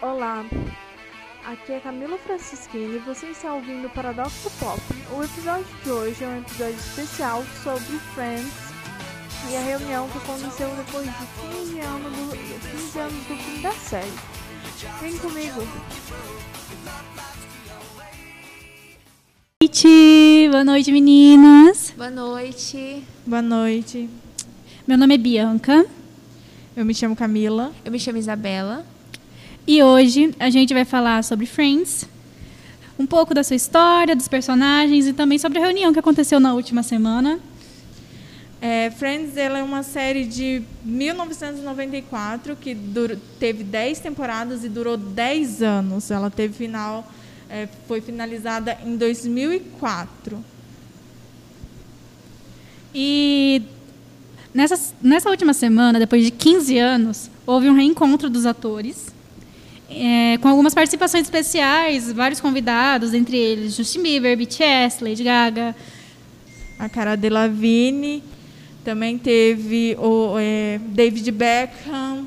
Olá, aqui é Camila Francisquini e você está ouvindo o Paradoxo Pop. O episódio de hoje é um episódio especial sobre Friends e a reunião que aconteceu depois de 15 anos do, 15 anos do fim da série. Vem comigo! noite, boa noite meninas. Boa noite. Boa noite. Meu nome é Bianca. Eu me chamo Camila. Eu me chamo Isabela. E hoje a gente vai falar sobre Friends, um pouco da sua história, dos personagens e também sobre a reunião que aconteceu na última semana. É, Friends ela é uma série de 1994 que teve 10 temporadas e durou 10 anos. Ela teve final, é, foi finalizada em 2004. E nessa, nessa última semana, depois de 15 anos, houve um reencontro dos atores é, com algumas participações especiais, vários convidados, entre eles Justin Bieber, BTS, Lady Gaga. A Cara Delevingne, também teve o é, David Beckham,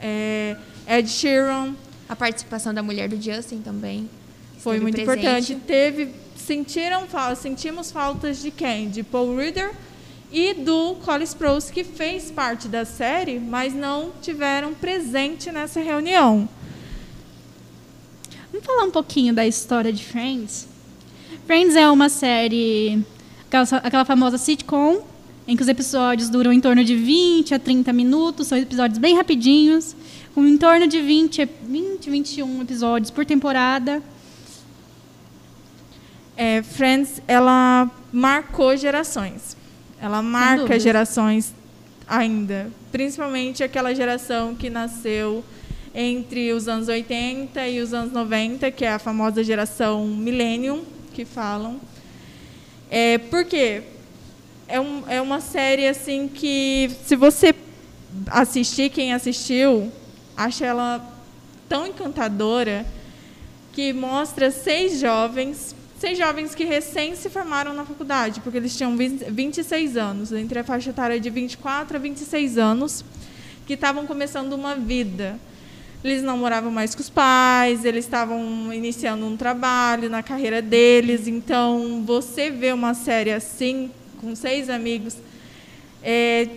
é, Ed Sheeran. A participação da mulher do Justin também. Foi muito presente. importante. Teve, sentiram, sentimos faltas de quem? De Paul Reader e do Cole Sprouse, que fez parte da série, mas não tiveram presente nessa reunião. Vamos falar um pouquinho da história de Friends. Friends é uma série, aquela, aquela famosa sitcom, em que os episódios duram em torno de 20 a 30 minutos, são episódios bem rapidinhos, com em torno de 20, 20 21 episódios por temporada. É, Friends, ela marcou gerações. Ela marca gerações ainda, principalmente aquela geração que nasceu entre os anos 80 e os anos 90, que é a famosa geração Millennium, que falam. É, por quê? É, um, é uma série assim que, se você assistir, quem assistiu, acha ela tão encantadora que mostra seis jovens, seis jovens que recém se formaram na faculdade, porque eles tinham 26 anos, entre a faixa etária de 24 a 26 anos, que estavam começando uma vida eles não moravam mais com os pais, eles estavam iniciando um trabalho na carreira deles. Então, você vê uma série assim, com seis amigos, é,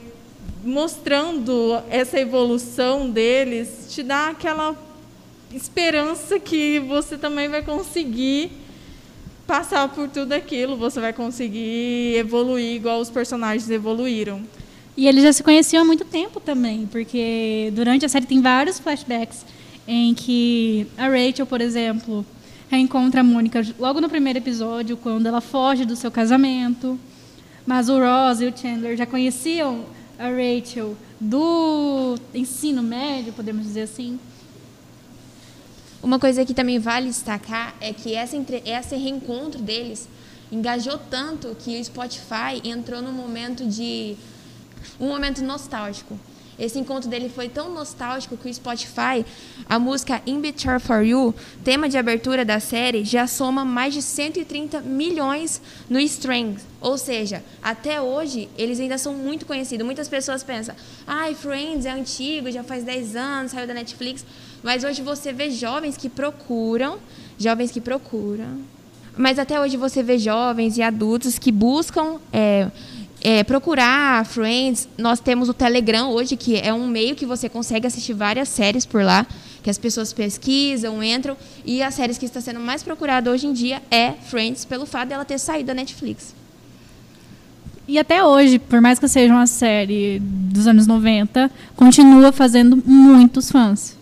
mostrando essa evolução deles, te dá aquela esperança que você também vai conseguir passar por tudo aquilo, você vai conseguir evoluir igual os personagens evoluíram. E eles já se conheciam há muito tempo também, porque durante a série tem vários flashbacks em que a Rachel, por exemplo, reencontra a Mônica logo no primeiro episódio, quando ela foge do seu casamento. Mas o Ross e o Chandler já conheciam a Rachel do ensino médio, podemos dizer assim. Uma coisa que também vale destacar é que essa, esse reencontro deles engajou tanto que o Spotify entrou no momento de um momento nostálgico. Esse encontro dele foi tão nostálgico que o Spotify, a música In Between For You, tema de abertura da série, já soma mais de 130 milhões no stream. Ou seja, até hoje eles ainda são muito conhecidos. Muitas pessoas pensam, ai, ah, Friends é antigo, já faz 10 anos, saiu da Netflix. Mas hoje você vê jovens que procuram, jovens que procuram. Mas até hoje você vê jovens e adultos que buscam. É, é, procurar Friends. Nós temos o Telegram hoje, que é um meio que você consegue assistir várias séries por lá, que as pessoas pesquisam, entram. E as séries que está sendo mais procurada hoje em dia é Friends, pelo fato dela ter saído da Netflix. E até hoje, por mais que seja uma série dos anos 90, continua fazendo muitos fãs.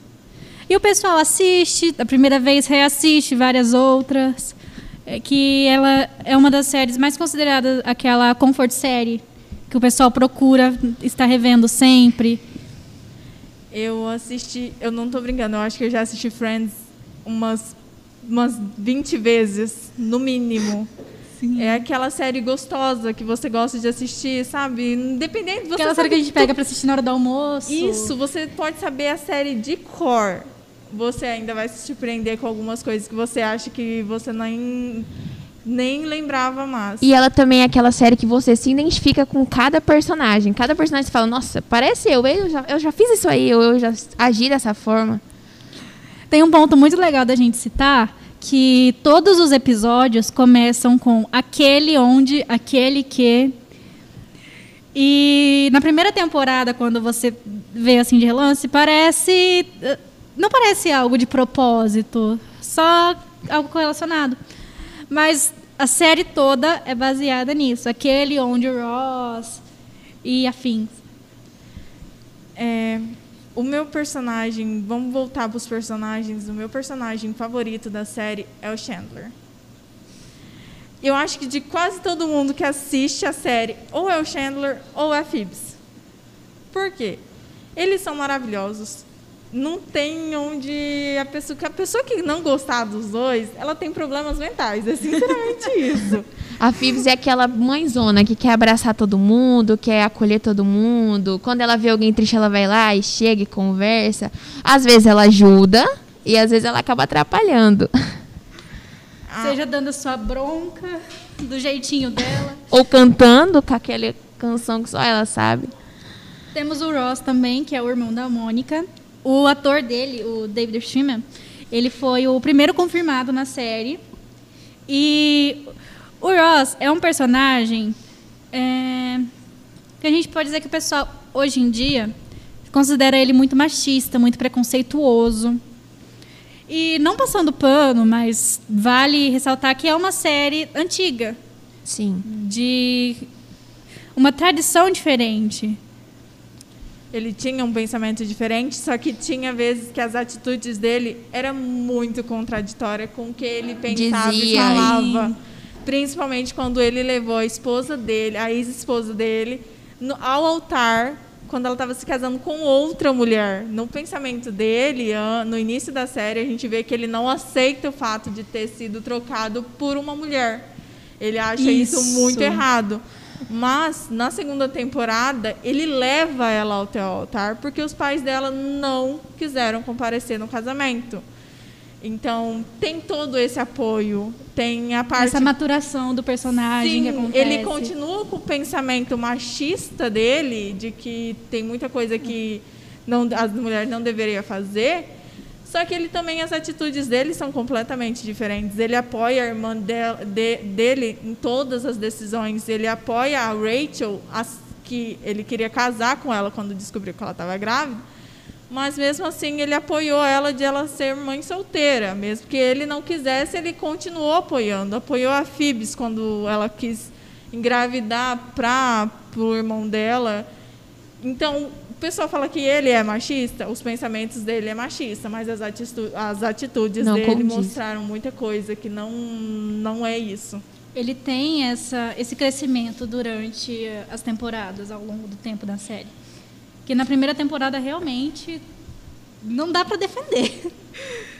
E o pessoal assiste, a primeira vez reassiste várias outras que ela é uma das séries mais consideradas aquela comfort série que o pessoal procura está revendo sempre. Eu assisti, eu não estou brincando, eu acho que eu já assisti Friends umas umas 20 vezes, no mínimo. Sim. É aquela série gostosa que você gosta de assistir, sabe? Independente você Aquela série que a gente pega para assistir na hora do almoço. Isso, você pode saber a série de cor você ainda vai se surpreender com algumas coisas que você acha que você nem, nem lembrava mais. E ela também é aquela série que você se identifica com cada personagem. Cada personagem você fala, nossa, parece eu, eu já, eu já fiz isso aí, eu, eu já agi dessa forma. Tem um ponto muito legal da gente citar que todos os episódios começam com aquele onde, aquele que. E na primeira temporada, quando você vê assim de relance, parece. Não parece algo de propósito, só algo correlacionado. Mas a série toda é baseada nisso. Aquele onde Ross e afins. É, o meu personagem, vamos voltar para os personagens. O meu personagem favorito da série é o Chandler. Eu acho que de quase todo mundo que assiste a série, ou é o Chandler ou é a Phoebs. Por quê? Eles são maravilhosos. Não tem onde a pessoa, a pessoa que não gostar dos dois, ela tem problemas mentais. É sinceramente isso. A Phoebs é aquela mãezona que quer abraçar todo mundo, quer acolher todo mundo. Quando ela vê alguém triste, ela vai lá e chega e conversa. Às vezes ela ajuda e às vezes ela acaba atrapalhando. Ah. Seja dando sua bronca do jeitinho dela. Ou cantando com aquela canção que só ela sabe. Temos o Ross também, que é o irmão da Mônica. O ator dele, o David Schwimmer, ele foi o primeiro confirmado na série. E o Ross é um personagem é, que a gente pode dizer que o pessoal, hoje em dia, considera ele muito machista, muito preconceituoso. E não passando pano, mas vale ressaltar que é uma série antiga. Sim. De uma tradição diferente. Ele tinha um pensamento diferente, só que tinha vezes que as atitudes dele eram muito contraditórias com o que ele pensava Dizia, e falava. E Principalmente quando ele levou a esposa dele, a ex-esposa dele, no, ao altar, quando ela estava se casando com outra mulher. No pensamento dele, no início da série, a gente vê que ele não aceita o fato de ter sido trocado por uma mulher. Ele acha isso, isso muito errado. Mas, na segunda temporada, ele leva ela ao teu altar porque os pais dela não quiseram comparecer no casamento. Então, tem todo esse apoio, tem a parte... Essa maturação do personagem Sim, que acontece. ele continua com o pensamento machista dele, de que tem muita coisa que não, as mulheres não deveriam fazer, só que ele também, as atitudes dele são completamente diferentes. Ele apoia a irmã de, de, dele em todas as decisões, ele apoia a Rachel, as, que ele queria casar com ela quando descobriu que ela estava grávida, mas mesmo assim ele apoiou ela de ela ser mãe solteira, mesmo que ele não quisesse, ele continuou apoiando, apoiou a Phoebs quando ela quis engravidar para o irmão dela. Então, pessoal fala que ele é machista, os pensamentos dele é machista, mas as, atitudes, as atitudes não dele condiz. mostraram muita coisa que não, não é isso. Ele tem essa, esse crescimento durante as temporadas, ao longo do tempo da série. Que na primeira temporada realmente não dá para defender.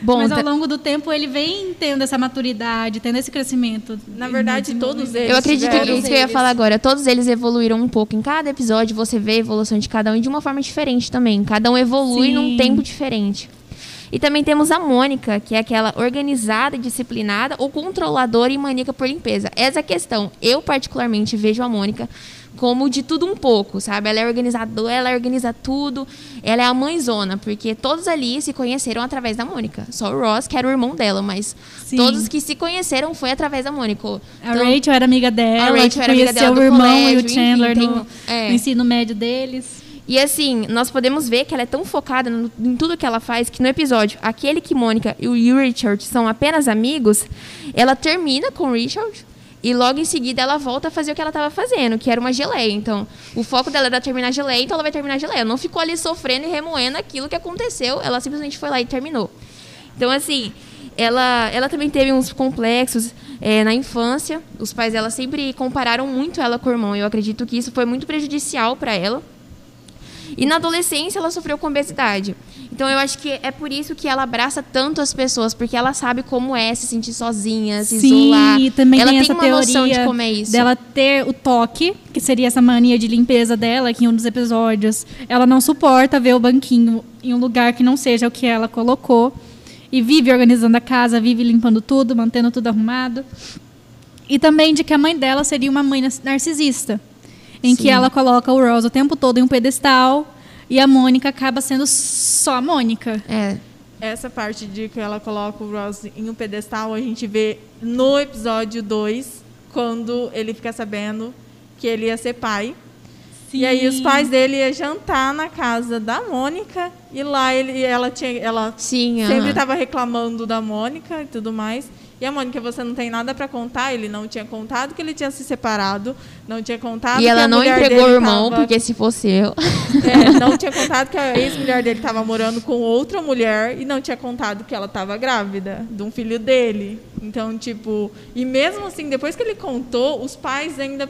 Bom, Mas ao tá- longo do tempo ele vem tendo essa maturidade, tendo esse crescimento. Na verdade, todos eles. Eu acredito que isso que eu ia falar agora. Todos eles evoluíram um pouco. Em cada episódio você vê a evolução de cada um e de uma forma diferente também. Cada um evolui Sim. num tempo diferente. E também temos a Mônica, que é aquela organizada, disciplinada ou controladora e maníaca por limpeza. Essa é a questão. Eu, particularmente, vejo a Mônica como de tudo um pouco, sabe? Ela é organizadora, ela organiza tudo, ela é a mãezona, porque todos ali se conheceram através da Mônica. Só o Ross, que era o irmão dela, mas Sim. todos que se conheceram foi através da Mônica. Então, a Rachel era amiga dela, a Rachel era amiga dela o irmão colégio, e o Chandler enfim, no, é. no ensino médio deles. E assim, nós podemos ver que ela é tão focada no, em tudo que ela faz que no episódio, aquele que Mônica e o Richard são apenas amigos, ela termina com o Richard e logo em seguida ela volta a fazer o que ela estava fazendo, que era uma geleia. Então, o foco dela era terminar a geleia, então ela vai terminar a geleia. Ela não ficou ali sofrendo e remoendo aquilo que aconteceu, ela simplesmente foi lá e terminou. Então, assim, ela, ela também teve uns complexos é, na infância. Os pais dela sempre compararam muito ela com o irmão. Eu acredito que isso foi muito prejudicial para ela. E na adolescência ela sofreu com obesidade. Então eu acho que é por isso que ela abraça tanto as pessoas, porque ela sabe como é se sentir sozinha, se Sim, isolar. E também ela tem, tem essa uma noção de como é isso. Dela ter o toque, que seria essa mania de limpeza dela, que em um dos episódios ela não suporta ver o banquinho em um lugar que não seja o que ela colocou. E vive organizando a casa, vive limpando tudo, mantendo tudo arrumado. E também de que a mãe dela seria uma mãe narcisista, em Sim. que ela coloca o Rose o tempo todo em um pedestal e a Mônica acaba sendo só a Mônica. É. essa parte de que ela coloca o Ross em um pedestal, a gente vê no episódio 2, quando ele fica sabendo que ele ia ser pai. Sim. E aí os pais dele iam jantar na casa da Mônica e lá ele, ela tinha, ela Sim, sempre estava reclamando da Mônica e tudo mais. E a Mônica, você não tem nada para contar? Ele não tinha contado que ele tinha se separado, não tinha contado e ela não entregou o irmão, tava, porque se fosse eu. é, não tinha contado que a ex-mulher dele estava morando com outra mulher e não tinha contado que ela estava grávida de um filho dele. Então, tipo, e mesmo assim, depois que ele contou, os pais ainda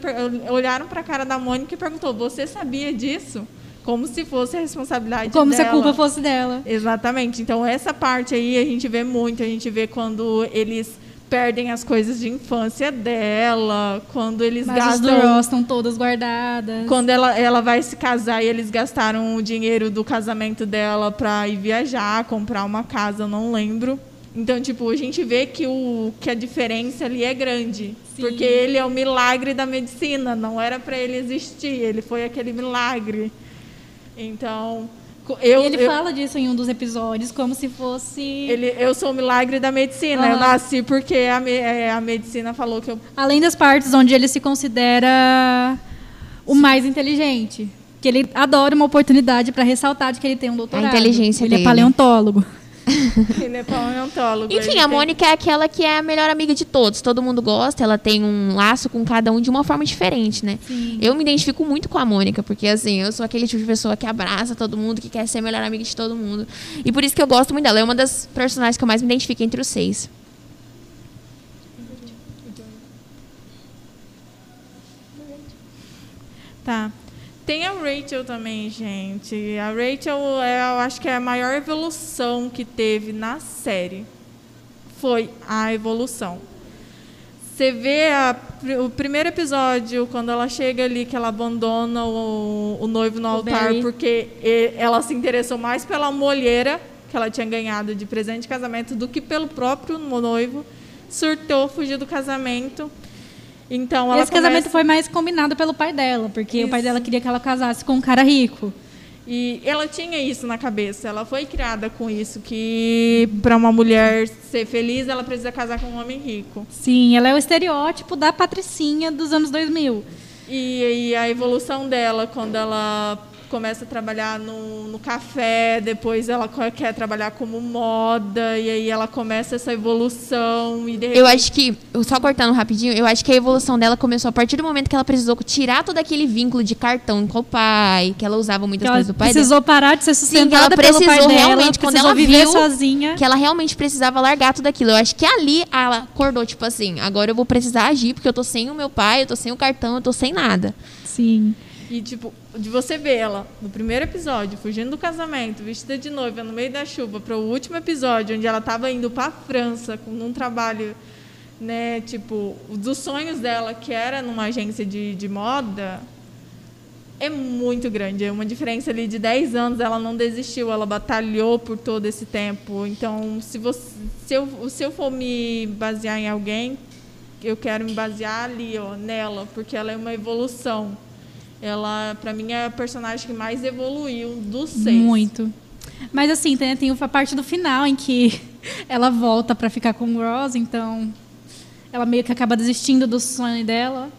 olharam para a cara da Mônica e perguntou: "Você sabia disso?" Como se fosse a responsabilidade como dela. se a culpa fosse dela. Exatamente. Então essa parte aí a gente vê muito, a gente vê quando eles perdem as coisas de infância dela, quando eles Mas gastam as estão todas guardadas. quando ela, ela vai se casar e eles gastaram o dinheiro do casamento dela para ir viajar, comprar uma casa, não lembro. Então, tipo, a gente vê que, o, que a diferença ali é grande. Sim. Porque ele é o milagre da medicina, não era para ele existir, ele foi aquele milagre. Então, eu, e ele eu, fala disso em um dos episódios, como se fosse. Ele, eu sou o milagre da medicina. Uhum. Eu nasci porque a, é, a medicina falou que eu. Além das partes onde ele se considera o mais inteligente. Que ele adora uma oportunidade para ressaltar de que ele tem um doutorado. A inteligência ele dele. é paleontólogo. ele é paleontólogo. Enfim, a Mônica tem... é aquela que é a melhor amiga de todos. Todo mundo gosta, ela tem um laço com cada um de uma forma diferente, né? Sim. Eu me identifico muito com a Mônica, porque assim, eu sou aquele tipo de pessoa que abraça todo mundo, que quer ser a melhor amiga de todo mundo. E por isso que eu gosto muito dela. É uma das personagens que eu mais me identifico entre os seis. Tá. Tem a Rachel também, gente. A Rachel, é, eu acho que é a maior evolução que teve na série. Foi a evolução. Você vê a, o primeiro episódio, quando ela chega ali, que ela abandona o, o noivo no o altar, Barry. porque ela se interessou mais pela molheira que ela tinha ganhado de presente de casamento do que pelo próprio noivo. Surtou, fugiu do casamento. Então, ela Esse começa... casamento foi mais combinado pelo pai dela, porque isso. o pai dela queria que ela casasse com um cara rico. E ela tinha isso na cabeça, ela foi criada com isso, que para uma mulher ser feliz, ela precisa casar com um homem rico. Sim, ela é o estereótipo da patricinha dos anos 2000. E, e a evolução dela, quando ela começa a trabalhar no, no café, depois ela quer trabalhar como moda, e aí ela começa essa evolução. E repente... Eu acho que, só cortando rapidinho, eu acho que a evolução dela começou a partir do momento que ela precisou tirar todo aquele vínculo de cartão com o pai, que ela usava muitas que coisas do pai precisou dela. parar de ser sustentada Sim, ela precisou pelo pai dela, realmente, quando ela viver viu sozinha. que ela realmente precisava largar tudo aquilo. Eu acho que ali ela acordou, tipo assim, agora eu vou precisar agir, porque eu tô sem o meu pai, eu tô sem o cartão, eu tô sem nada. Sim. E, tipo, de você ver ela no primeiro episódio, fugindo do casamento, vestida de noiva no meio da chuva, para o último episódio, onde ela estava indo para a França com um trabalho, né, tipo, dos sonhos dela, que era numa agência de, de moda, é muito grande. É uma diferença ali de 10 anos. Ela não desistiu, ela batalhou por todo esse tempo. Então, se, você, se, eu, se eu for me basear em alguém, eu quero me basear ali, ó, nela, porque ela é uma evolução ela, para mim, é a personagem que mais evoluiu dos seis. Muito. Mas assim, tem, tem a parte do final em que ela volta para ficar com o Ross, então ela meio que acaba desistindo do sonho dela.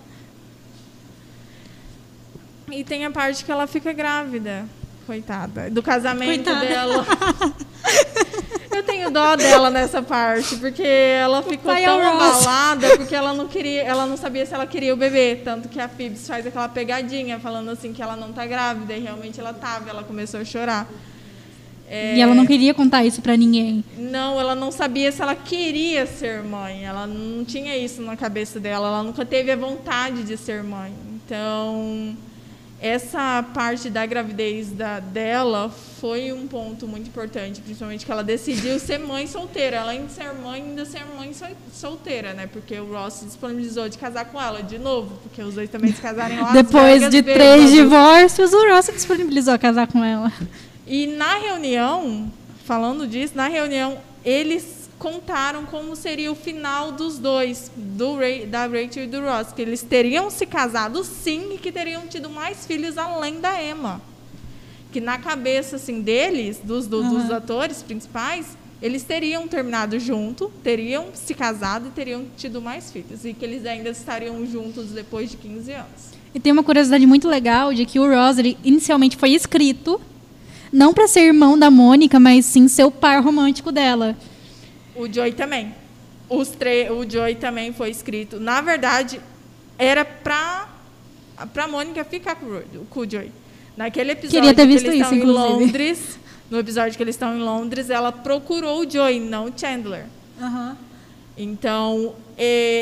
E tem a parte que ela fica grávida, coitada, do casamento coitada. dela. Tenho dó dela nessa parte, porque ela ficou é tão abalada porque ela não queria, ela não sabia se ela queria o bebê, tanto que a Phoebs faz aquela pegadinha falando assim que ela não está grávida e realmente ela estava, ela começou a chorar. É... E ela não queria contar isso para ninguém. Não, ela não sabia se ela queria ser mãe. Ela não tinha isso na cabeça dela. Ela nunca teve a vontade de ser mãe. Então, essa parte da gravidez da, dela foi um ponto muito importante, principalmente que ela decidiu ser mãe solteira. Além de ser mãe, ainda ser mãe solteira, né? Porque o Ross disponibilizou de casar com ela de novo, porque os dois também se casarem lá. Depois de três divórcios, o Ross disponibilizou a casar com ela. E na reunião, falando disso, na reunião, eles contaram como seria o final dos dois, do Ray, da Rachel e do Ross, que eles teriam se casado sim e que teriam tido mais filhos além da Emma. que na cabeça assim deles, dos, do, dos atores principais, eles teriam terminado junto, teriam se casado e teriam tido mais filhos. E que eles ainda estariam juntos depois de 15 anos. E tem uma curiosidade muito legal de que o Ross ele, inicialmente foi escrito não para ser irmão da Mônica, mas sim ser o par romântico dela. O Joey também. Os o Joey também foi escrito. Na verdade, era para para Mônica ficar com o, Joey. Naquele episódio Queria ter que visto eles isso, estão em inclusive. Londres, no episódio que eles estão em Londres, ela procurou o Joey, não o Chandler. Então,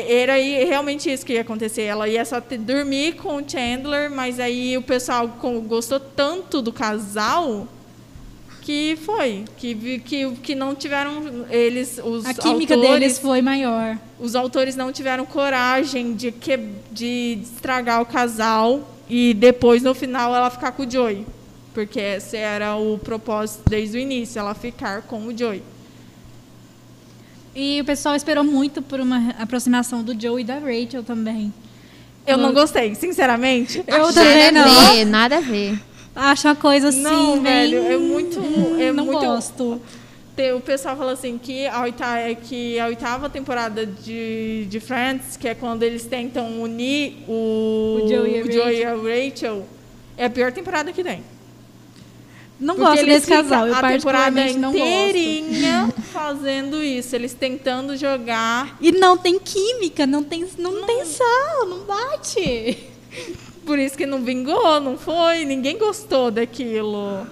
era realmente isso que ia acontecer. Ela ia só dormir com o Chandler, mas aí o pessoal com- gostou tanto do casal que foi. Que, vi- que, que não tiveram. Eles, os A química autores, deles foi maior. os autores não tiveram coragem de, que, de estragar o casal e depois, no final, ela ficar com o Joey. Porque esse era o propósito desde o início, ela ficar com o Joey. E o pessoal esperou muito por uma aproximação do Joe e da Rachel também. Eu não gostei, sinceramente. Eu também nada não. a ver, nada a ver. Acho uma coisa assim, Não, bem- velho, é muito. É não muito gosto. Tem- O pessoal fala assim que a oitava, que a oitava temporada de, de Friends, que é quando eles tentam unir o, O Joey e o Joey e a Rachel, é a pior temporada que tem. Não Porque gosto desse casal. Eu a temporada não inteirinha fazendo isso, eles tentando jogar. E não tem química, não tem, não, tem sal, não bate. Por isso que não vingou, não foi, ninguém gostou daquilo.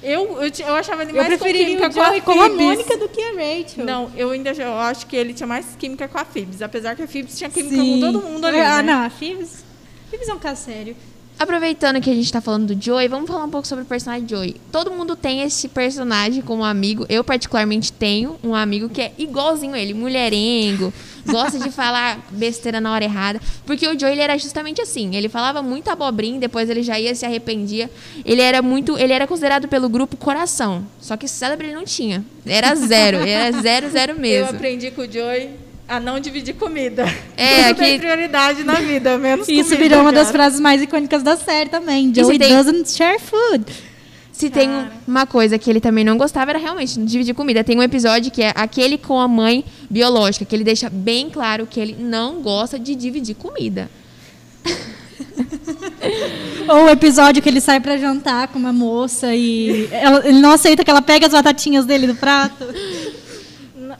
Eu, eu, eu achava ele Eu mais com preferiria química com a com a. Mônica do que a Rachel. Não, eu ainda eu acho que ele tinha mais química com a Phoebs, apesar que a Phoebs tinha química Sim. com todo mundo ali. Ah, né? não, a Phoebs... Phoebs é um caso sério. Aproveitando que a gente tá falando do Joey, vamos falar um pouco sobre o personagem Joey. Todo mundo tem esse personagem como amigo. Eu, particularmente, tenho um amigo que é igualzinho ele, mulherengo, gosta de falar besteira na hora errada. Porque o Joey ele era justamente assim. Ele falava muito abobrinha, depois ele já ia se arrependia. Ele era muito. Ele era considerado pelo grupo coração. Só que cérebro ele não tinha. Era zero. Era zero, zero Eu mesmo. aprendi com o Joey a não dividir comida. É, Tudo tem que- prioridade na vida, menos Isso comida, virou uma das cara. frases mais icônicas da série também. Joey tem- doesn't share food. Se tem Cara. uma coisa que ele também não gostava era realmente dividir comida. Tem um episódio que é aquele com a mãe biológica, que ele deixa bem claro que ele não gosta de dividir comida. Ou o episódio que ele sai pra jantar com uma moça e ela- ele não aceita que ela pega as batatinhas dele do prato.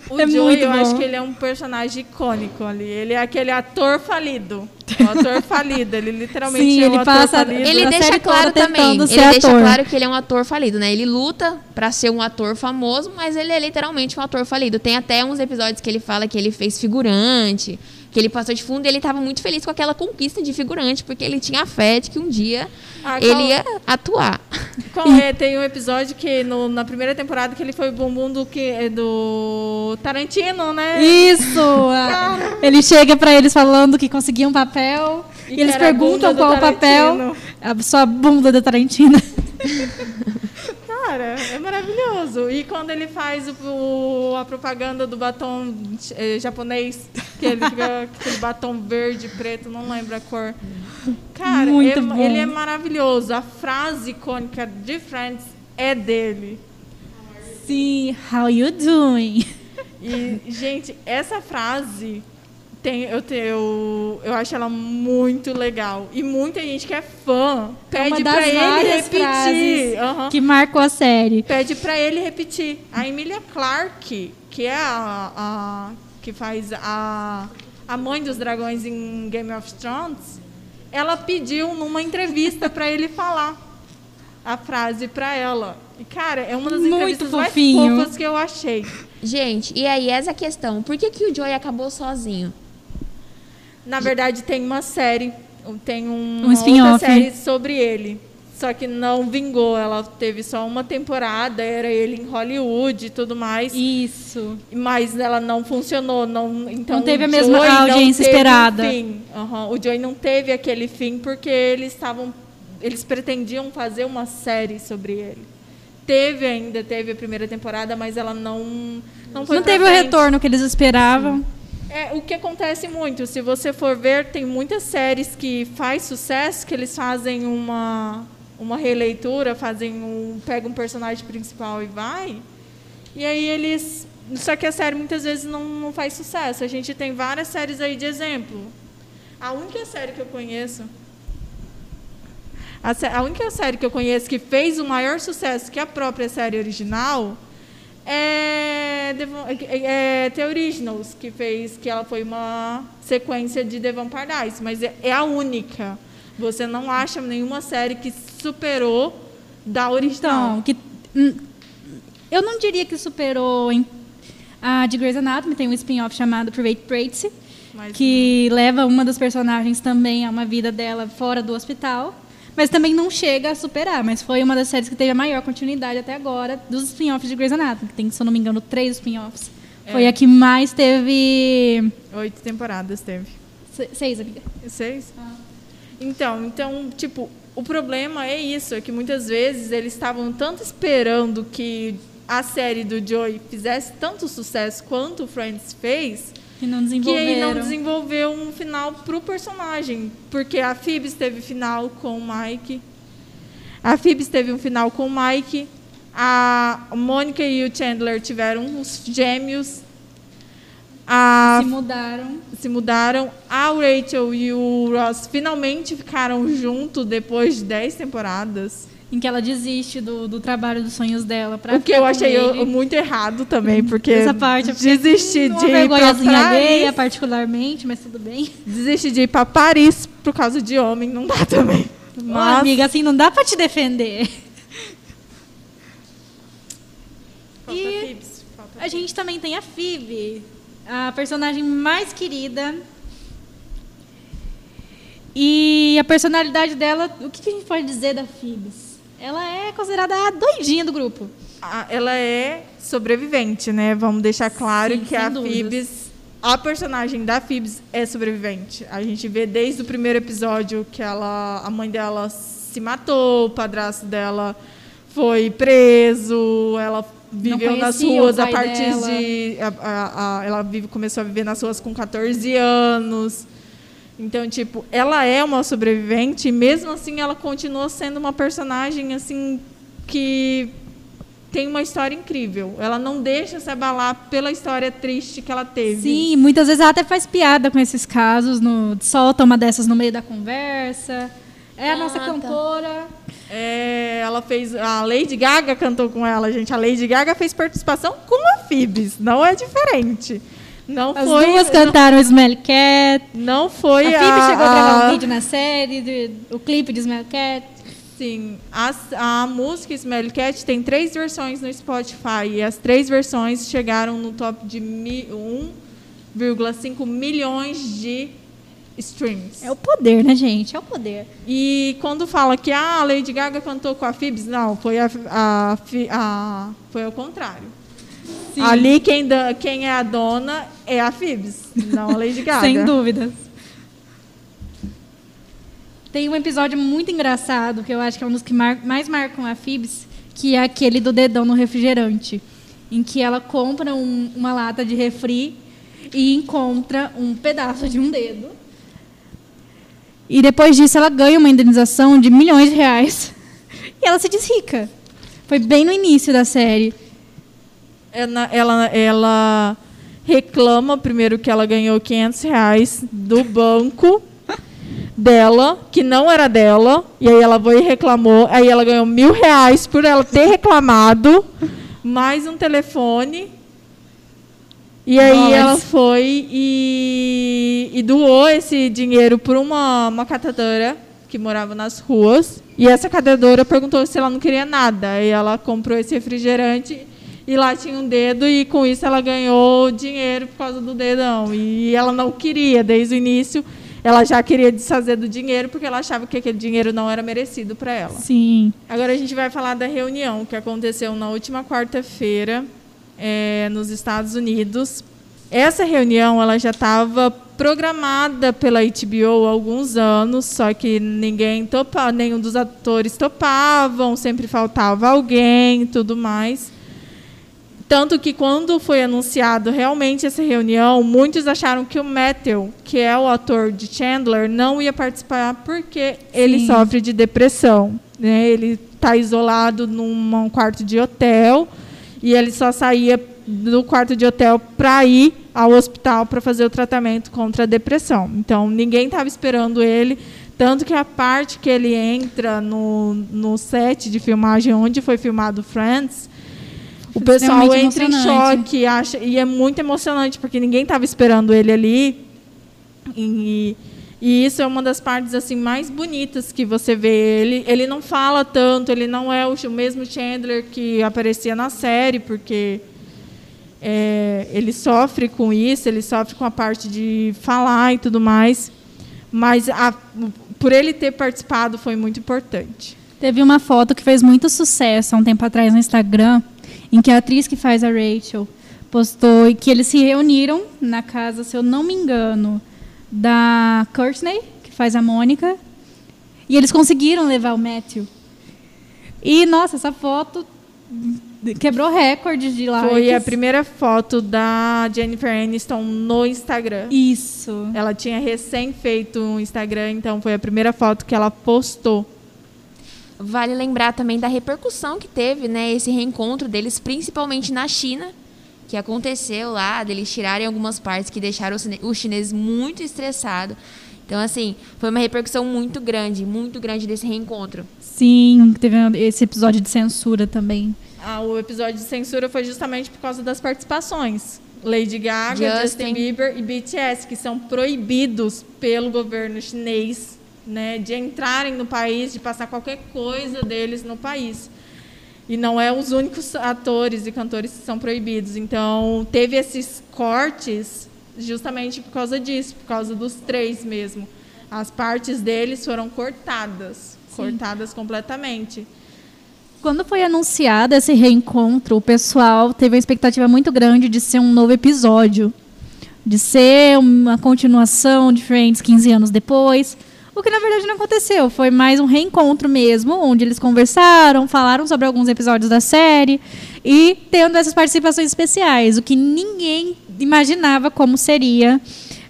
O É Joey, eu bom. acho que ele é um personagem icônico ali. Ele é aquele ator falido. O ator falido. Ele literalmente Sim, é o ele ator passa- falido. Ele deixa claro também. Ele deixa ator. claro que ele é um ator falido, né? Ele luta pra ser um ator famoso, mas ele é literalmente um ator falido. Tem até uns episódios que ele fala que ele fez figurante, que ele passou de fundo e ele tava muito feliz com aquela conquista de figurante, porque ele tinha fé de que um dia Ah, ele ia atuar. Qual é? Tem um episódio que no- na primeira temporada que ele foi o bumbum do, que, do Tarantino, né? Isso! a- ele chega pra eles falando que conseguiam um papel E e, eles a perguntam qual o papel. Tarantino. A sua bunda da Tarantina. Cara, é maravilhoso. E quando ele faz o, a propaganda do batom eh, japonês, ele com aquele batom verde, preto, não lembro a cor. Cara, Muito é- bom. ele é maravilhoso. A frase icônica de Friends é dele. Sim, how you doing? E, gente, essa frase tem, eu, eu, eu acho ela muito legal. E muita gente que é fã É pede das pra ele repetir. Aham. que marcou a série. Pede pra ele repetir. A Emilia Clarke, que é a, a- que faz a, a mãe dos dragões em Game of Thrones, ela pediu numa entrevista pra ele falar a frase pra ela. E cara, é uma das Muito entrevistas fofinho. mais fofas que eu achei. Gente, e aí essa é questão. Por que, que o Joey acabou sozinho? Na verdade, tem uma série, tem um, Um outra série sobre ele. Só que não vingou, ela teve só uma temporada, era ele em Hollywood e tudo mais. Isso. Mas ela não funcionou, não, então Não teve o a mesma Joey audiência esperada. um. Aham, O Joey não teve aquele fim porque eles estavam, eles pretendiam fazer uma série sobre ele. Teve ainda, teve a primeira temporada, mas ela não não foi não teve o frente. retorno que eles esperavam. É, o que acontece muito, se você for ver, tem muitas séries que faz sucesso que eles fazem uma uma releitura, fazem um, pega um personagem principal e vai. E aí eles. Só que a série muitas vezes não, não faz sucesso. A gente tem várias séries aí de exemplo. A única série que eu conheço. A, a única série que eu conheço que fez o maior sucesso que a própria série original é, é, é The Originals, que fez que ela foi uma sequência de The Vampire Diaries, mas é, é a única. Você não acha nenhuma série que superou da original. Então, que, hum, eu não diria que superou em, a de Grey's Anatomy, tem um spin-off chamado Private Practice, que leva uma das personagens também a uma vida dela fora do hospital. Mas também não chega a superar, mas foi uma das séries que teve a maior continuidade até agora dos spin-offs de Grey's Anatomy, que tem, se eu não me engano, três spin-offs. É. Foi a que mais teve... Oito temporadas teve. Se, seis, amiga. Seis? Ah. Então, então, tipo, o problema é isso, é que muitas vezes eles estavam tanto esperando que a série do Joey fizesse tanto sucesso quanto o Friends fez, que não desenvolveram. Que aí não desenvolveu um final pro personagem. Porque a Phoebe teve final com o Mike. A Phoebe teve um final com o Mike. A Mônica e o Chandler tiveram uns gêmeos. A, se mudaram. Se mudaram. A Rachel e o Ross finalmente ficaram juntos depois de 10 temporadas em que ela desiste do, do trabalho dos sonhos dela para o que eu achei eu, muito errado também porque essa parte desistir de ir para alheia particularmente mas tudo bem. Desistir de ir para Paris por causa de homem não dá também. Mas... amiga assim não dá para te defender. Falta e Phoebs. Falta a gente também tem a Phoebe a personagem mais querida. E a personalidade dela, o que a gente pode dizer da Phoebe? Ela é considerada a doidinha do grupo. ela é sobrevivente, né? Vamos deixar claro Sim, que a Phoebs, a personagem da Phoebs é sobrevivente. A gente vê desde o primeiro episódio que ela, a mãe dela se matou, o padrasto dela foi preso, ela viveu nas ruas a partir dela. de a, a, a, ela vive, começou a viver nas ruas com 14 anos. Então, tipo, ela é uma sobrevivente e mesmo assim ela continua sendo uma personagem assim que tem uma história incrível. Ela não deixa se abalar pela história triste que ela teve. Sim, muitas vezes ela até faz piada com esses casos, no, solta uma dessas no meio da conversa. É a ah, nossa tá. cantora. É, ela fez. A Lady Gaga cantou com ela, gente. A Lady Gaga fez participação com a Phoebs. Não é diferente. Não As foi, duas cantaram não, Smell Cat. Não foi a... Phoebe chegou a gravar um vídeo na série, do, o clipe de Smell Cat. Sim. A, a música Smell Cat tem três versões no Spotify. E as três versões chegaram no top de 1,5 milhões de streams. É o poder, né, gente? É o poder. E quando fala que ah, a Lady Gaga cantou com a Phoebs, não, foi, a, a, a foi ao contrário. Sim. Ali quem, da, quem é a dona é a Phoebs, não a Lady Gaga. Sem dúvidas. Tem um episódio muito engraçado, que eu acho que é um dos que mar mais marcam a Phoebs, que é aquele do dedão no refrigerante, em que ela compra um, uma lata de refri e encontra um pedaço de um dedo. E depois disso ela ganha uma indenização de milhões de reais. E ela se diz rica. Foi bem no início da série. Ela, ela, ela reclama primeiro que ela ganhou 500 reais do banco dela, que não era dela, e aí ela foi e reclamou, aí ela ganhou mil reais por ela ter reclamado, mais um telefone, e aí Nossa. ela foi e, e, doou esse dinheiro para uma, uma catadora que morava nas ruas, e essa catadora perguntou se ela não queria nada, aí ela comprou esse refrigerante e lá tinha um dedo e com isso ela ganhou dinheiro por causa do dedão. E ela não queria, desde o início, ela já queria desfazer do dinheiro porque ela achava que aquele dinheiro não era merecido para ela. Sim. Agora a gente vai falar da reunião que aconteceu na última quarta-feira é, nos Estados Unidos. Essa reunião ela já estava programada pela HBO há alguns anos, só que ninguém topava, nenhum dos atores topavam, sempre faltava alguém e tudo mais. Tanto que quando foi anunciado realmente essa reunião, muitos acharam que o Matthew, que é o ator de Chandler, não ia participar porque ele sofre de depressão. Né? Ele está isolado num quarto de hotel e ele só saía do quarto de hotel para ir ao hospital para fazer o tratamento contra a depressão. Então, ninguém estava esperando ele. Tanto que a parte que ele entra no, no set de filmagem onde foi filmado Friends, o pessoal entra em choque acha, e é muito emocionante, porque ninguém estava esperando ele ali. E, e, isso é uma das partes assim mais bonitas que você vê. Ele, ele não fala tanto, ele não é o, o mesmo Chandler que aparecia na série, porque é, ele sofre com isso, ele sofre com a parte de falar e tudo mais. Mas a, por ele ter participado foi muito importante. Teve uma foto que fez muito sucesso há um tempo atrás no Instagram, em que a atriz que faz a Rachel postou que eles se reuniram na casa, se eu não me engano, da Courtney, que faz a Mônica, e eles conseguiram levar o Matthew. E, nossa, essa foto quebrou recordes de likes. Foi a primeira foto da Jennifer Aniston no Instagram. Isso. Ela tinha recém feito um Instagram, então foi a primeira foto que ela postou. Vale lembrar também da repercussão que teve, né, esse reencontro deles, principalmente na China, que aconteceu lá, deles tirarem algumas partes que deixaram os chineses muito estressados. Então, assim, foi uma repercussão muito grande, muito grande desse reencontro. Sim, teve esse episódio de censura também. Ah, o episódio de censura foi justamente por causa das participações. Lady Gaga, Justin, Justin Bieber e BTS, que são proibidos pelo governo chinês né, de entrarem no país, de passar qualquer coisa deles no país. E não é os únicos atores e cantores que são proibidos. Então, teve esses cortes justamente por causa disso, por causa dos três mesmo. As partes deles foram cortadas, Sim. cortadas completamente. Quando foi anunciado esse reencontro, o pessoal teve uma expectativa muito grande de ser um novo episódio, de ser uma continuação de Friends 15 anos depois. O que na verdade não aconteceu, foi mais um reencontro mesmo, onde eles conversaram, falaram sobre alguns episódios da série e tendo essas participações especiais, o que ninguém imaginava como seria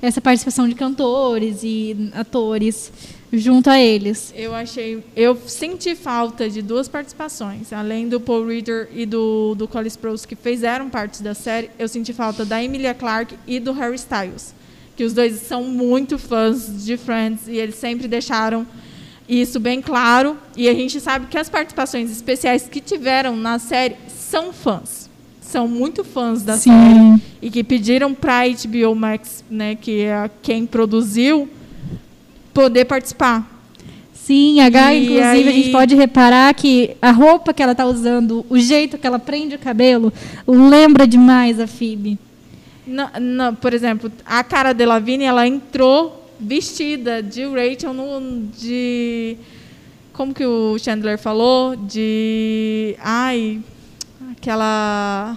essa participação de cantores e atores junto a eles. Eu achei, eu senti falta de duas participações, além do Paul Reeder e do do Cole Sprouse que fizeram parte da série, eu senti falta da Emilia Clarke e do Harry Styles, que os dois são muito fãs de Friends e eles sempre deixaram isso bem claro, e a gente sabe que as participações especiais que tiveram na série são fãs. São muito fãs da Sim. série e que pediram para a HBO Max, né, que é quem produziu, poder participar. Sim, H, e inclusive, aí... a gente pode reparar que a roupa que ela está usando, o jeito que ela prende o cabelo, lembra demais a Phoebe. Não, não, por exemplo, a cara de Lavigne, ela entrou vestida de Rachel no, de como que o Chandler falou de ai aquela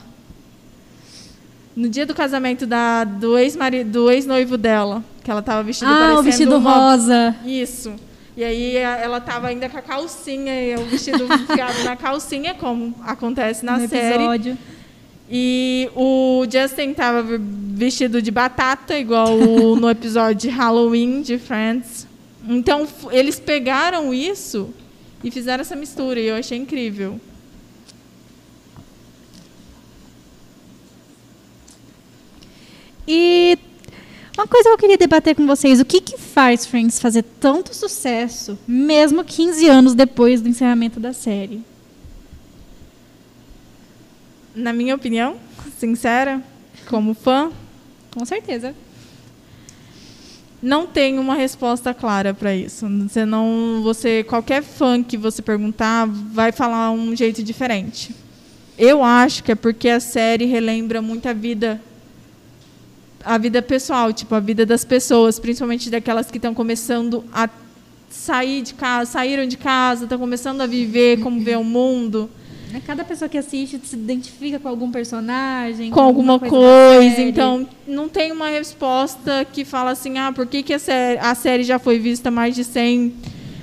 no dia do casamento da, do ex-marido do ex-noivo dela que ela estava vestida ah, o vestido uma... rosa. Isso. E aí ela estava ainda com a calcinha, e o vestido enfiado na calcinha, como acontece na no série. Episódio. E o Justin estava vestido de batata, igual no episódio de Halloween de Friends. Então, eles pegaram isso e fizeram essa mistura, e eu achei incrível. E uma coisa que eu queria debater com vocês, o que, que faz Friends fazer tanto sucesso, mesmo 15 anos depois do encerramento da série? Na minha opinião, sincera, como fã, com certeza. Não tem uma resposta clara para isso. Você não, você qualquer fã que você perguntar vai falar um jeito diferente. Eu acho que é porque a série relembra muito a vida a vida pessoal, tipo, a vida das pessoas, principalmente daquelas que estão começando a sair de casa, saíram de casa, estão começando a viver, como ver o mundo. É, cada pessoa que assiste se identifica com algum personagem, com, com alguma coisa. coisa então, não tem uma resposta que fala assim: ah, por que, que a, série, a série já foi vista mais de 100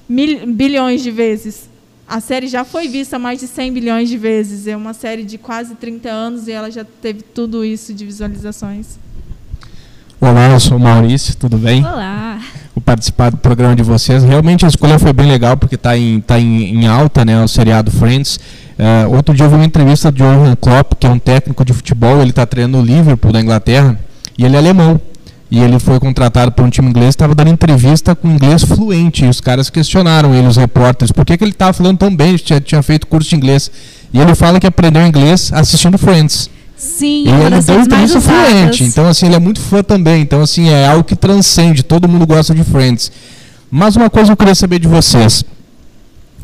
mil, bilhões de vezes? A série já foi vista mais de 100 bilhões de vezes. É uma série de quase 30 anos e ela já teve tudo isso de visualizações. Olá, eu sou o Maurício, tudo bem? Olá. participar do programa de vocês. Realmente a escolha foi bem legal, porque está em, tá em, em, alta né, o seriado Friends. Uh, outro dia eu vi uma entrevista de Jurgen Klopp, que é um técnico de futebol, ele está treinando o Liverpool da Inglaterra, e ele é alemão. E ele foi contratado por um time inglês, estava dando entrevista com inglês fluente. E os caras questionaram ele, os repórteres, por que, que ele estava falando tão bem, tinha, tinha feito curso de inglês. E ele fala que aprendeu inglês assistindo Friends. Sim, e ele deu entrevista fluente. Então, assim, ele é muito fã também. Então, assim, é algo que transcende. Todo mundo gosta de Friends. Mas uma coisa eu queria saber de vocês.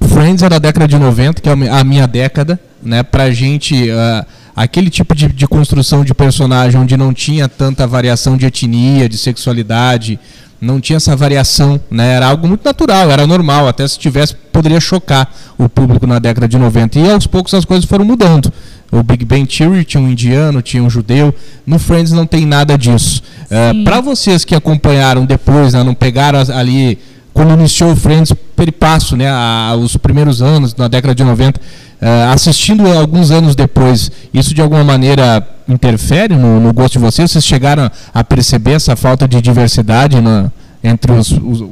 Friends é da década de 90, que é a minha década, né? Pra gente, uh, aquele tipo de, de construção de personagem onde não tinha tanta variação de etnia, de sexualidade, não tinha essa variação, né? Era algo muito natural, era normal, até se tivesse poderia chocar o público na década de 90. E aos poucos as coisas foram mudando. O Big Bang Theory tinha um indiano, tinha um judeu. No Friends não tem nada disso. Eh, Para vocês que acompanharam depois, né, não pegaram ali quando iniciou o Friends peripasso, né, a, os primeiros anos na década de 90, uh, eh, assistindo alguns anos depois, isso de alguma maneira interfere no, no, gosto de vocês? Vocês chegaram a perceber essa falta de diversidade na, entre os, os,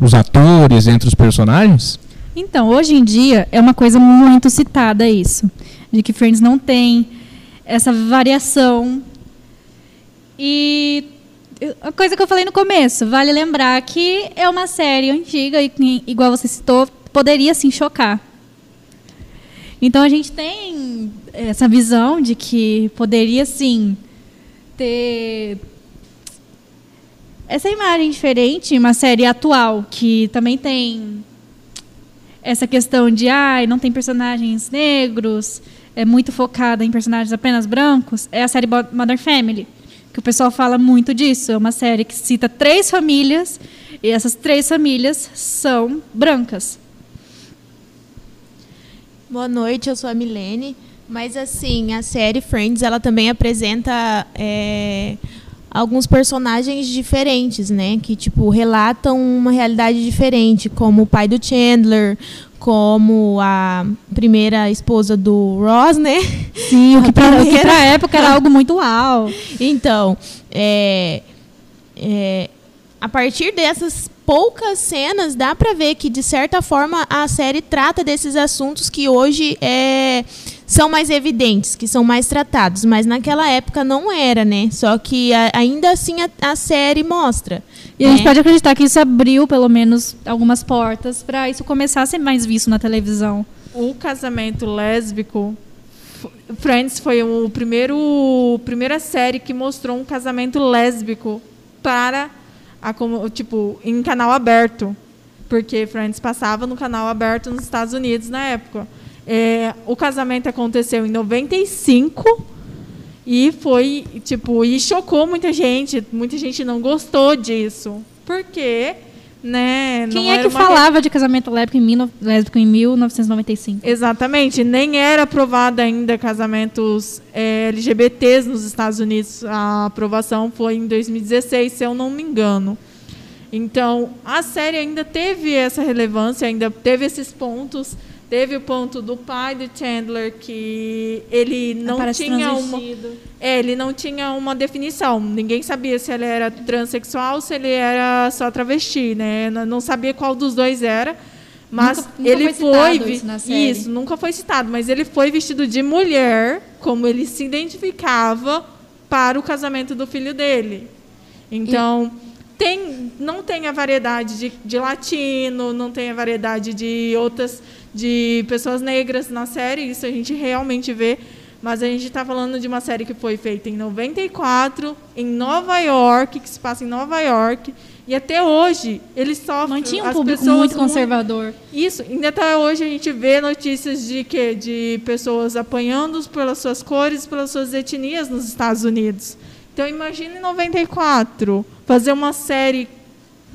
os, atores, entre os personagens? Então, hoje em dia é uma coisa muito citada isso, de que Friends não tem essa variação. E a coisa que eu falei no começo, vale lembrar que é uma série antiga e, igual você citou, poderia sim chocar. Então a gente tem essa visão de que poderia sim ter essa imagem diferente, uma série atual que também tem essa questão de ai, não tem personagens negros, é muito focada em personagens apenas brancos, é a série Modern Family, que o pessoal fala muito disso. É uma série que cita três famílias e essas três famílias são brancas. Boa noite, eu sou a Milene. Mas assim, a série Friends ela também apresenta é, alguns personagens diferentes, né? Que tipo relatam uma realidade diferente, como o pai do Chandler, como a primeira esposa do Ross, né? Sim, o que para a época era algo muito uau. Então, é, é, a partir dessas poucas cenas, dá para ver que, de certa forma, a série trata desses assuntos que hoje é, são mais evidentes, que são mais tratados. Mas naquela época não era, né? Só que a, ainda assim a, a, série mostra. E né? a gente né? pode acreditar que isso abriu, pelo menos, algumas portas para isso começar a ser mais visto na televisão. O casamento lésbico Friends foi o primeiro primeira série que mostrou um casamento lésbico para a, como, tipo, em canal aberto. Porque Friends passava no canal aberto nos Estados Unidos na época. É, o casamento aconteceu em 95 e foi, tipo, e chocou muita gente. Muita gente não gostou disso. Porque né? Quem é que falava de casamento lésbico em, lésbico em 1995? Exatamente, nem era aprovada ainda casamentos é, LGBTs nos Estados Unidos. A aprovação foi em 2016, se eu não me engano. Então, a série ainda teve essa relevância, ainda teve esses pontos Teve o ponto do pai de Chandler que ele não Aparece tinha uma é, ele não tinha uma definição. Ninguém sabia se ele era transexual ou se ele era só travesti, né? Não sabia qual dos dois era. Mas nunca, nunca ele foi, foi isso, isso, nunca foi citado, mas ele foi vestido de mulher, como ele se identificava para o casamento do filho dele. Então, e... tem, não tem a variedade de, de latino, não tem a variedade de outras de pessoas negras na série, isso a gente realmente vê. Mas a gente está falando de uma série que foi feita em 94, em Nova York, que se passa em Nova York. E até hoje eles sofrem. Mantinha um público muito conservador. Muito, isso. Ainda até hoje a gente vê notícias de que de pessoas apanhando pelas suas cores, pelas suas etnias nos Estados Unidos. Então imagine em 94 fazer uma série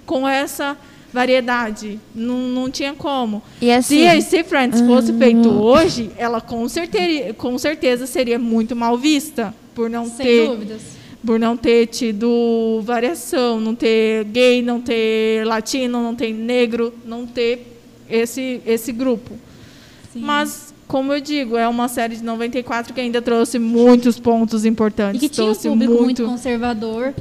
com essa variedade. Não, não tinha como. E assim, se, se Friends fosse feito hoje, ela com certeza, com certeza seria muito mal vista por não Sem ter dúvidas. por não ter tido variação, não ter gay, não ter latino, não ter negro, não ter esse esse grupo. Sim. Mas como eu digo, é uma série de 94 que ainda trouxe muitos pontos importantes. E que tinha trouxe um público muito, muito conservador.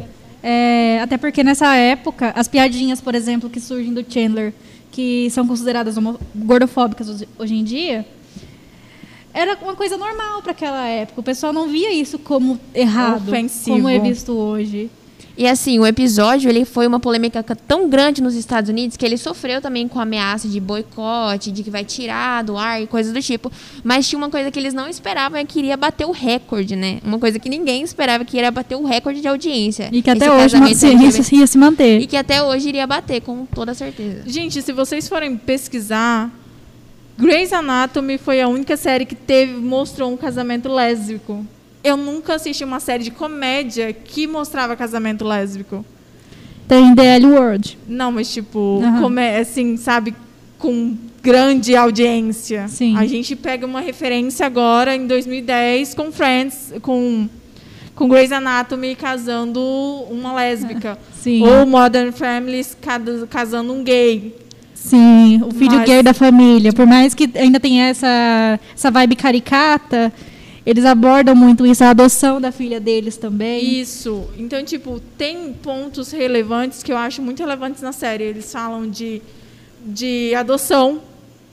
É, até porque nessa época, as piadinhas, por exemplo, que surgem do Chandler, que são consideradas gordofóbicas hoje em dia, era uma coisa normal para aquela época. O pessoal não via isso como errado, Ofensivo. como é visto hoje. E assim, o episódio ele foi uma polêmica tão grande nos Estados Unidos que ele sofreu também com ameaça de boicote, de que vai tirar do ar e coisas do tipo. Mas tinha uma coisa que eles não esperavam, é que iria bater o recorde, né? Uma coisa que ninguém esperava que iria bater o recorde de audiência. E que até hoje se, isso ia se manter. E que até hoje iria bater, com toda certeza. Gente, se vocês forem pesquisar, Grey's Anatomy foi a única série que teve mostrou um casamento lésbico. Eu nunca assisti uma série de comédia que mostrava casamento lésbico. Tem The L World. Não, mas tipo, Aham. comé- assim, sabe, com grande audiência. Sim. A gente pega uma referência agora em 2010 com Friends, com com Grey's Anatomy casando uma lésbica. Sim. Ou Modern Families casando um gay. Sim, o filho Mas- gay da família. Por mais que ainda tenha essa, essa vibe caricata, eles abordam muito isso, a adoção da filha deles também. Isso. Então, tipo, tem pontos relevantes que eu acho muito relevantes na série. Eles falam de, de adoção,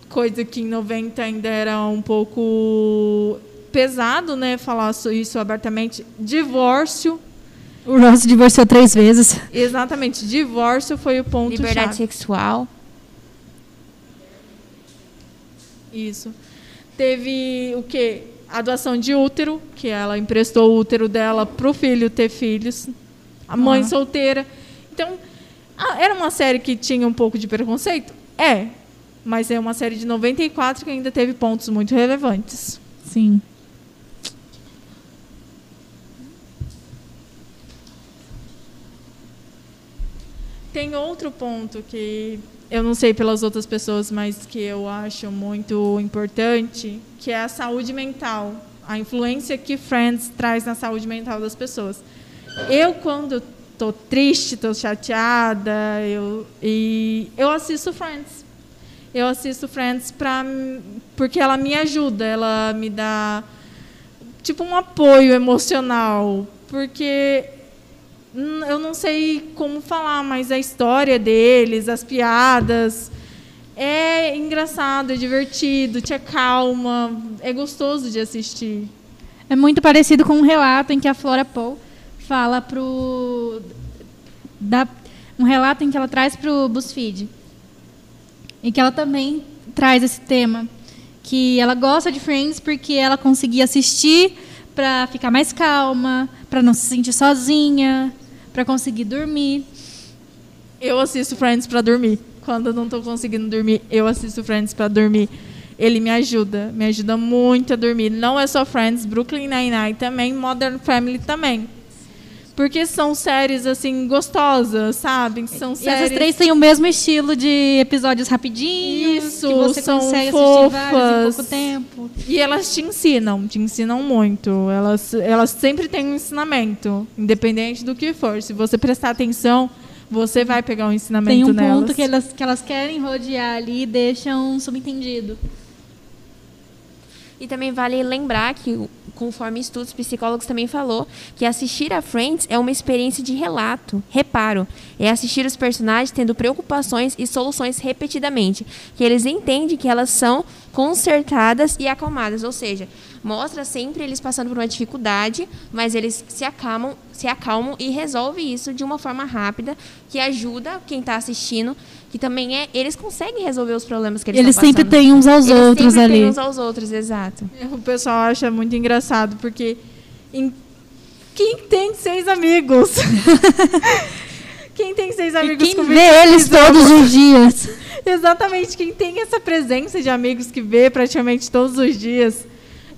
coisa que em 90 ainda era um pouco pesado, né? Falar so- isso abertamente. Divórcio. O Ross se divorciou três vezes. Exatamente, divórcio foi o ponto Liberdade chave. sexual. Isso. Teve o quê? A doação de útero, que ela emprestou o útero dela pro filho ter filhos. A mãe Aham. solteira. Então, era uma série que tinha um pouco de preconceito? É. Mas é uma série de 94 que ainda teve pontos muito relevantes. Sim. Tem outro ponto que eu não sei pelas outras pessoas, mas que eu acho muito importante, que é a saúde mental, a influência que Friends traz na saúde mental das pessoas. Eu quando tô triste, tô chateada, eu e eu assisto Friends. Eu assisto Friends pra, porque ela me ajuda, ela me dá tipo um apoio emocional, porque eu não sei como falar, mas a história deles, as piadas, é engraçado, é divertido, te acalma, é gostoso de assistir. É muito parecido com um relato em que a Flora Paul fala pro. dá um relato em que ela traz pro BuzzFeed. E que ela também traz esse tema. Que ela gosta de Friends porque ela conseguia assistir para ficar mais calma, para não se sentir sozinha, para conseguir dormir. Eu assisto Friends para dormir. Quando eu não estou conseguindo dormir, eu assisto Friends para dormir. Ele me ajuda, me ajuda muito a dormir. Não é só Friends, Brooklyn Nine-Nine também, Modern Family também. Porque são séries assim gostosas, sabe? São séries essas três têm o mesmo estilo de episódios rapidinhos, Isso, que você são consegue assistir vários em fofas. pouco tempo. E elas te ensinam, te ensinam muito. Elas, elas sempre têm um ensinamento, independente do que for. Se você prestar atenção, você vai pegar um ensinamento Tem um nelas. ponto que elas, que elas querem rodear ali e deixam subentendido. E também vale lembrar que, conforme estudos psicólogos também falou, que assistir a Friends é uma experiência de relato, reparo. É assistir os personagens tendo preocupações e soluções repetidamente, que eles entendem que elas são consertadas e acalmadas, ou seja, mostra sempre eles passando por uma dificuldade, mas eles se acalmam, se acalmam e resolvem isso de uma forma rápida, que ajuda quem está assistindo, que também é eles conseguem resolver os problemas que eles, Eles estão sempre passando. têm uns aos Eles outros sempre têm ali. uns aos outros, exato. O pessoal acha muito engraçado, porque em- quem tem seis amigos? quem tem seis E amigos quem com vê 26 eles todos os dias. Exatamente, quem tem essa presença de amigos que vê praticamente todos os dias.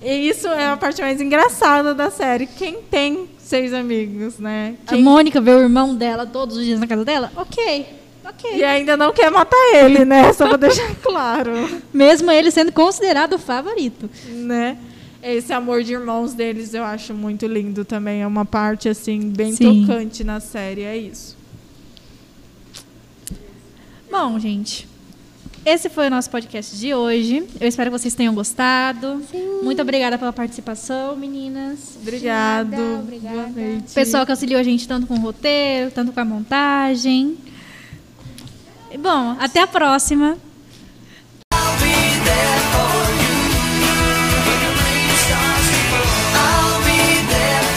E isso é a parte mais engraçada da série. Quem tem seis amigos, né? A Quem- Mônica vê o irmão dela todos os dias na casa dela? Ok, ok. E ainda não quer matar ele, né? Só pra deixar claro, Mesmo ele sendo considerado o favorito. né? Esse amor de irmãos deles eu acho muito lindo também. É uma parte, assim, bem Sim. tocante na série, é isso. Bom, gente. esse foi o nosso podcast de hoje. Eu espero que vocês tenham gostado. Sim. Muito obrigada pela participação, meninas. Obrigado. Nada, obrigada. Boa noite. Pessoal que auxiliou a gente tanto com o roteiro, tanto com a montagem. Bom, até a próxima.